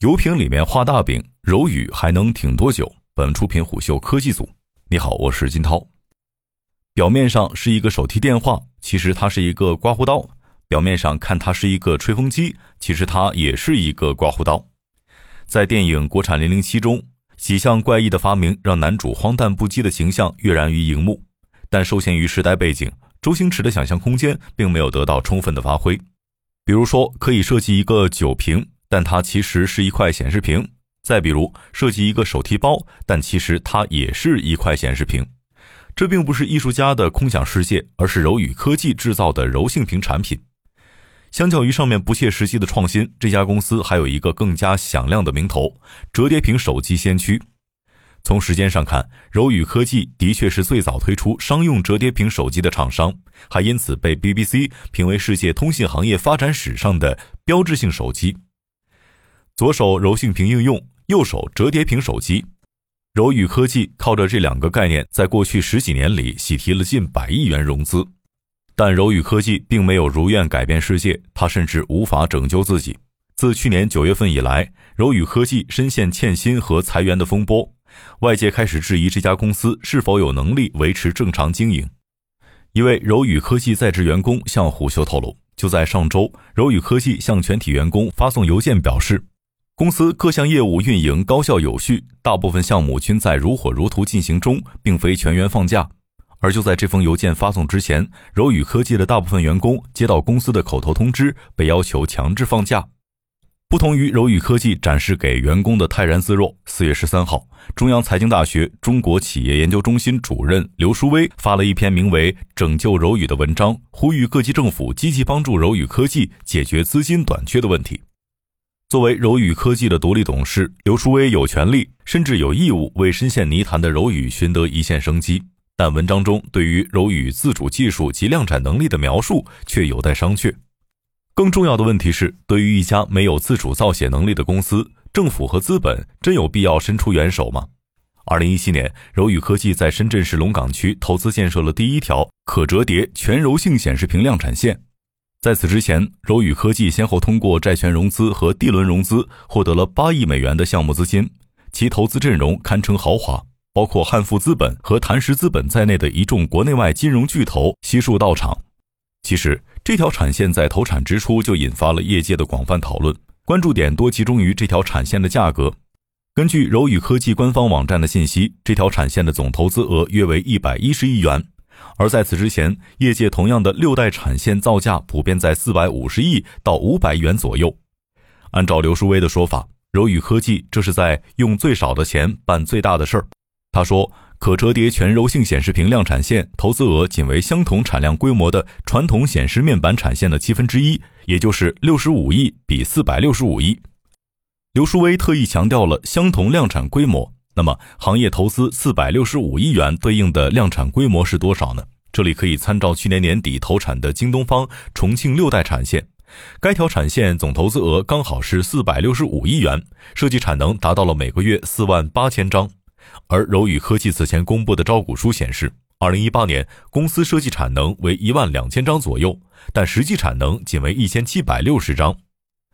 油瓶里面画大饼，柔宇还能挺多久？本出品虎嗅科技组。你好，我是金涛。表面上是一个手提电话，其实它是一个刮胡刀；表面上看它是一个吹风机，其实它也是一个刮胡刀。在电影《国产零零七》中，几项怪异的发明让男主荒诞不羁的形象跃然于荧幕，但受限于时代背景，周星驰的想象空间并没有得到充分的发挥。比如说，可以设计一个酒瓶。但它其实是一块显示屏。再比如，设计一个手提包，但其实它也是一块显示屏。这并不是艺术家的空想世界，而是柔宇科技制造的柔性屏产品。相较于上面不切实际的创新，这家公司还有一个更加响亮的名头——折叠屏手机先驱。从时间上看，柔宇科技的确是最早推出商用折叠屏手机的厂商，还因此被 BBC 评为世界通信行业发展史上的标志性手机。左手柔性屏应用，右手折叠屏手机，柔宇科技靠着这两个概念，在过去十几年里喜提了近百亿元融资。但柔宇科技并没有如愿改变世界，它甚至无法拯救自己。自去年九月份以来，柔宇科技深陷欠薪和裁员的风波，外界开始质疑这家公司是否有能力维持正常经营。一位柔宇科技在职员工向虎嗅透露，就在上周，柔宇科技向全体员工发送邮件表示。公司各项业务运营高效有序，大部分项目均在如火如荼进行中，并非全员放假。而就在这封邮件发送之前，柔宇科技的大部分员工接到公司的口头通知，被要求强制放假。不同于柔宇科技展示给员工的泰然自若，四月十三号，中央财经大学中国企业研究中心主任刘书威发了一篇名为《拯救柔宇》的文章，呼吁各级政府积极帮助柔宇科技解决资金短缺的问题。作为柔宇科技的独立董事，刘书威有权利，甚至有义务为深陷泥潭的柔宇寻得一线生机。但文章中对于柔宇自主技术及量产能力的描述却有待商榷。更重要的问题是，对于一家没有自主造血能力的公司，政府和资本真有必要伸出援手吗？二零一七年，柔宇科技在深圳市龙岗区投资建设了第一条可折叠全柔性显示屏量产线。在此之前，柔宇科技先后通过债权融资和 D 轮融资，获得了八亿美元的项目资金，其投资阵容堪称豪华，包括汉富资本和谭石资本在内的一众国内外金融巨头悉数到场。其实，这条产线在投产之初就引发了业界的广泛讨论，关注点多集中于这条产线的价格。根据柔宇科技官方网站的信息，这条产线的总投资额约为一百一十亿元。而在此之前，业界同样的六代产线造价普遍在四百五十亿到五百亿元左右。按照刘书威的说法，柔宇科技这是在用最少的钱办最大的事儿。他说，可折叠全柔性显示屏量产线投资额仅为相同产量规模的传统显示面板产线的七分之一，也就是六十五亿比四百六十五亿。刘书威特意强调了相同量产规模。那么，行业投资四百六十五亿元对应的量产规模是多少呢？这里可以参照去年年底投产的京东方重庆六代产线，该条产线总投资额刚好是四百六十五亿元，设计产能达到了每个月四万八千张。而柔宇科技此前公布的招股书显示，二零一八年公司设计产能为一万两千张左右，但实际产能仅为一千七百六十张。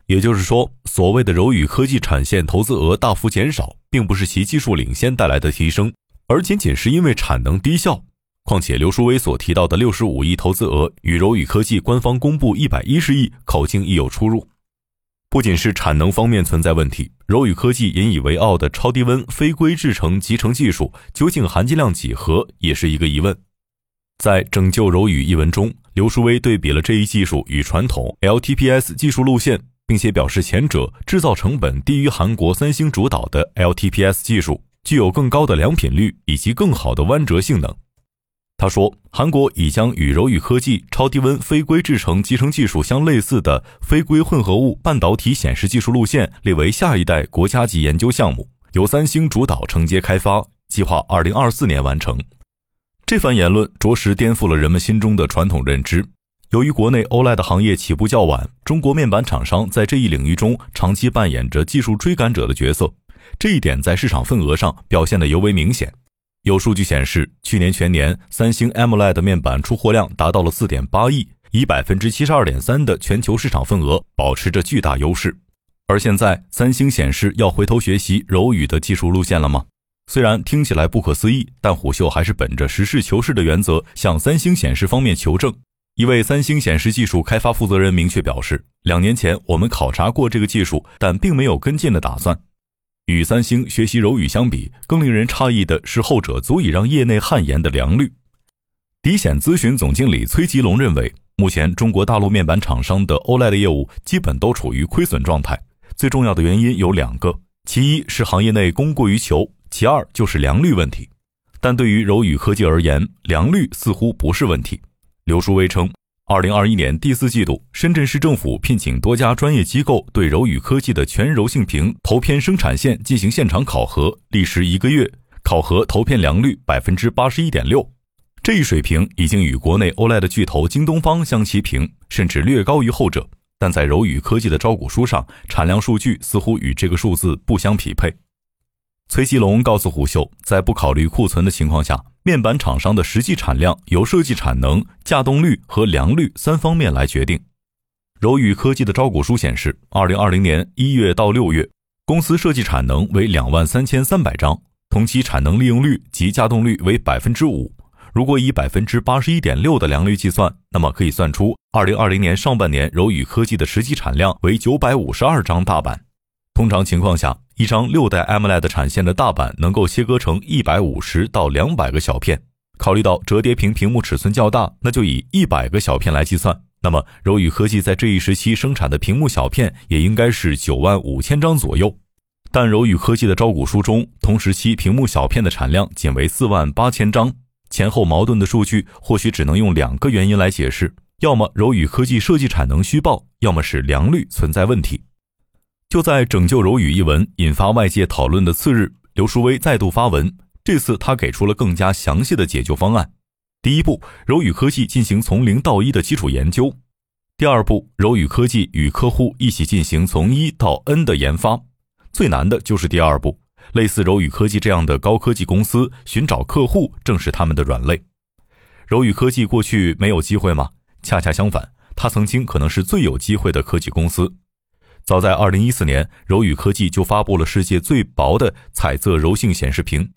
也就是说，所谓的柔宇科技产线投资额大幅减少，并不是其技术领先带来的提升，而仅仅是因为产能低效。况且，刘书威所提到的六十五亿投资额与柔宇科技官方公布一百一十亿口径亦有出入。不仅是产能方面存在问题，柔宇科技引以为傲的超低温非硅制成集成技术究竟含金量几何，也是一个疑问。在《拯救柔宇》一文中，刘书威对比了这一技术与传统 LTPS 技术路线。并且表示，前者制造成本低于韩国三星主导的 LTPS 技术，具有更高的良品率以及更好的弯折性能。他说，韩国已将与柔宇科技超低温非硅制成集成技术相类似的非硅混合物半导体显示技术路线列为下一代国家级研究项目，由三星主导承接开发，计划二零二四年完成。这番言论着实颠覆了人们心中的传统认知。由于国内 OLED 行业起步较晚，中国面板厂商在这一领域中长期扮演着技术追赶者的角色，这一点在市场份额上表现得尤为明显。有数据显示，去年全年三星 AMOLED 面板出货量达到了4.8亿，以百分之七十二点三的全球市场份额保持着巨大优势。而现在，三星显示要回头学习柔宇的技术路线了吗？虽然听起来不可思议，但虎嗅还是本着实事求是的原则，向三星显示方面求证。一位三星显示技术开发负责人明确表示，两年前我们考察过这个技术，但并没有跟进的打算。与三星学习柔宇相比，更令人诧异的是，后者足以让业内汗颜的良率。迪显咨询总经理崔吉龙认为，目前中国大陆面板厂商的 OLED 业务基本都处于亏损状态，最重要的原因有两个，其一是行业内供过于求。其二就是良率问题，但对于柔宇科技而言，良率似乎不是问题。刘书威称，二零二一年第四季度，深圳市政府聘请多家专业机构对柔宇科技的全柔性屏投片生产线进行现场考核，历时一个月，考核投片良率百分之八十一点六，这一水平已经与国内 OLED 巨头京东方相齐平，甚至略高于后者。但在柔宇科技的招股书上，产量数据似乎与这个数字不相匹配。崔吉龙告诉虎嗅，在不考虑库存的情况下，面板厂商的实际产量由设计产能、稼动率和良率三方面来决定。柔宇科技的招股书显示，二零二零年一月到六月，公司设计产能为两万三千三百张，同期产能利用率及稼动率为百分之五。如果以百分之八十一点六的良率计算，那么可以算出二零二零年上半年柔宇科技的实际产量为九百五十二张大板。通常情况下，一张六代 AMOLED 产线的大板能够切割成一百五十到两百个小片。考虑到折叠屏屏幕尺寸较大，那就以一百个小片来计算。那么，柔宇科技在这一时期生产的屏幕小片也应该是九万五千张左右。但柔宇科技的招股书中，同时期屏幕小片的产量仅为四万八千张，前后矛盾的数据或许只能用两个原因来解释：要么柔宇科技设计产能虚报，要么是良率存在问题。就在“拯救柔宇”一文引发外界讨论的次日，刘淑威再度发文。这次他给出了更加详细的解救方案：第一步，柔宇科技进行从零到一的基础研究；第二步，柔宇科技与客户一起进行从一到 N 的研发。最难的就是第二步，类似柔宇科技这样的高科技公司寻找客户，正是他们的软肋。柔宇科技过去没有机会吗？恰恰相反，它曾经可能是最有机会的科技公司。早在二零一四年，柔宇科技就发布了世界最薄的彩色柔性显示屏。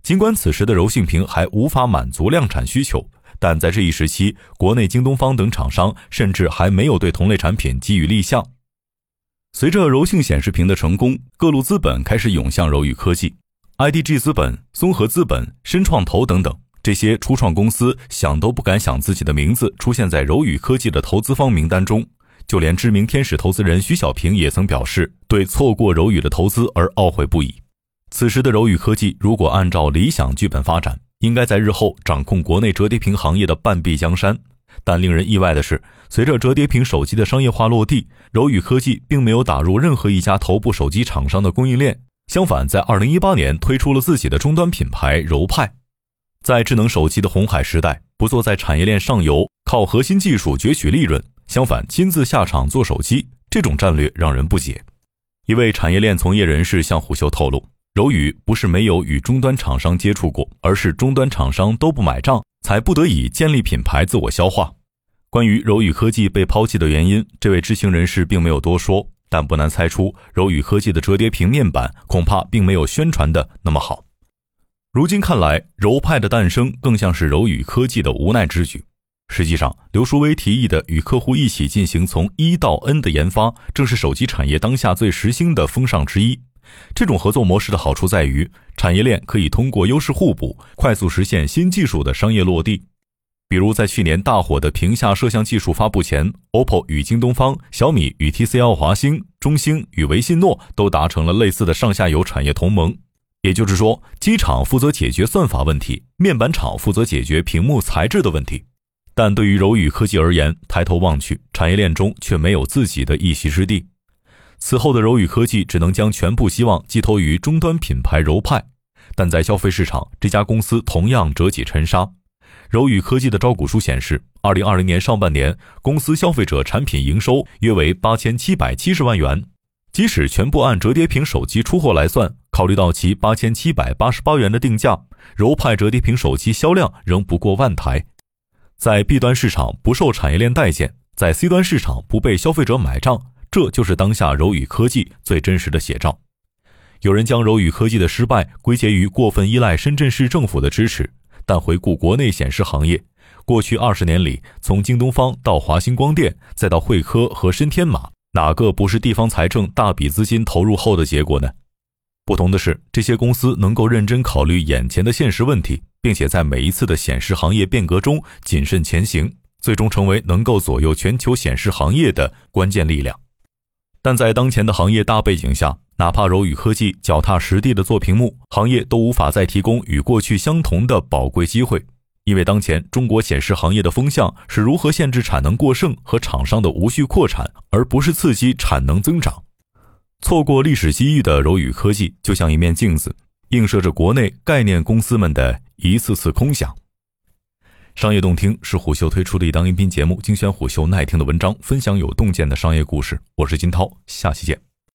尽管此时的柔性屏还无法满足量产需求，但在这一时期，国内京东方等厂商甚至还没有对同类产品给予立项。随着柔性显示屏的成功，各路资本开始涌向柔宇科技，IDG 资本、松禾资本、深创投等等这些初创公司想都不敢想自己的名字出现在柔宇科技的投资方名单中。就连知名天使投资人徐小平也曾表示，对错过柔宇的投资而懊悔不已。此时的柔宇科技，如果按照理想剧本发展，应该在日后掌控国内折叠屏行业的半壁江山。但令人意外的是，随着折叠屏手机的商业化落地，柔宇科技并没有打入任何一家头部手机厂商的供应链。相反，在2018年推出了自己的终端品牌柔派。在智能手机的红海时代，不坐在产业链上游，靠核心技术攫取利润。相反，亲自下场做手机，这种战略让人不解。一位产业链从业人士向虎嗅透露，柔宇不是没有与终端厂商接触过，而是终端厂商都不买账，才不得已建立品牌自我消化。关于柔宇科技被抛弃的原因，这位知情人士并没有多说，但不难猜出，柔宇科技的折叠屏面板恐怕并没有宣传的那么好。如今看来，柔派的诞生更像是柔宇科技的无奈之举。实际上，刘书威提议的与客户一起进行从一到 N 的研发，正是手机产业当下最时兴的风尚之一。这种合作模式的好处在于，产业链可以通过优势互补，快速实现新技术的商业落地。比如，在去年大火的屏下摄像技术发布前，OPPO 与京东方、小米与 TCL 华星、中兴与维信诺都达成了类似的上下游产业同盟。也就是说，机厂负责解决算法问题，面板厂负责解决屏幕材质的问题。但对于柔宇科技而言，抬头望去，产业链中却没有自己的一席之地。此后的柔宇科技只能将全部希望寄托于终端品牌柔派，但在消费市场，这家公司同样折戟沉沙。柔宇科技的招股书显示，二零二零年上半年，公司消费者产品营收约为八千七百七十万元。即使全部按折叠屏手机出货来算，考虑到其八千七百八十八元的定价，柔派折叠屏手机销量仍不过万台。在 B 端市场不受产业链待见，在 C 端市场不被消费者买账，这就是当下柔宇科技最真实的写照。有人将柔宇科技的失败归结于过分依赖深圳市政府的支持，但回顾国内显示行业，过去二十年里，从京东方到华星光电，再到汇科和深天马，哪个不是地方财政大笔资金投入后的结果呢？不同的是，这些公司能够认真考虑眼前的现实问题，并且在每一次的显示行业变革中谨慎前行，最终成为能够左右全球显示行业的关键力量。但在当前的行业大背景下，哪怕柔宇科技脚踏实地的做屏幕，行业都无法再提供与过去相同的宝贵机会，因为当前中国显示行业的风向是如何限制产能过剩和厂商的无序扩产，而不是刺激产能增长。错过历史机遇的柔宇科技，就像一面镜子，映射着国内概念公司们的一次次空想。商业洞听是虎嗅推出的一档音频节目，精选虎嗅耐听的文章，分享有洞见的商业故事。我是金涛，下期见。